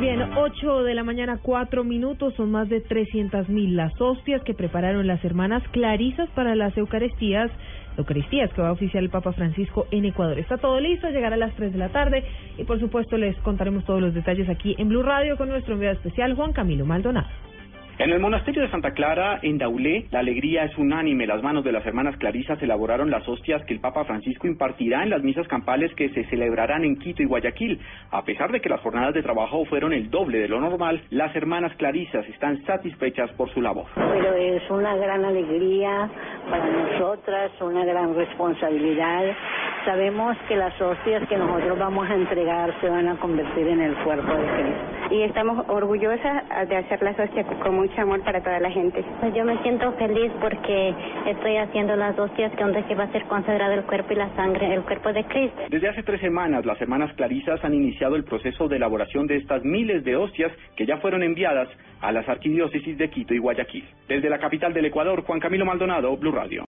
Bien, 8 de la mañana, 4 minutos. Son más de 300 mil las hostias que prepararon las hermanas Clarisas para las Eucaristías. Eucaristías que va a oficiar el Papa Francisco en Ecuador. Está todo listo, llegará a las 3 de la tarde y por supuesto les contaremos todos los detalles aquí en Blue Radio con nuestro enviado especial Juan Camilo Maldonado. En el monasterio de Santa Clara, en Daulé, la alegría es unánime. Las manos de las hermanas clarisas elaboraron las hostias que el Papa Francisco impartirá en las misas campales que se celebrarán en Quito y Guayaquil. A pesar de que las jornadas de trabajo fueron el doble de lo normal, las hermanas clarisas están satisfechas por su labor. Pero es una gran alegría para nosotras, una gran responsabilidad. Sabemos que las hostias que nosotros vamos a entregar se van a convertir en el cuerpo de Cristo. Y estamos orgullosas de hacer las hostias con mucho amor para toda la gente. Pues yo me siento feliz porque estoy haciendo las hostias que donde se va a ser consagrado el cuerpo y la sangre, el cuerpo de Cristo. Desde hace tres semanas, las hermanas clarisas han iniciado el proceso de elaboración de estas miles de hostias que ya fueron enviadas a las arquidiócesis de Quito y Guayaquil. Desde la capital del Ecuador, Juan Camilo Maldonado, Blue Radio.